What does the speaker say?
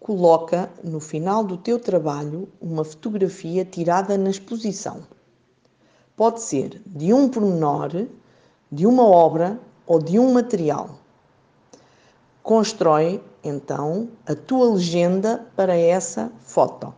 coloca no final do teu trabalho uma fotografia tirada na exposição. Pode ser de um pormenor, de uma obra ou de um material. Constrói então a tua legenda para essa foto.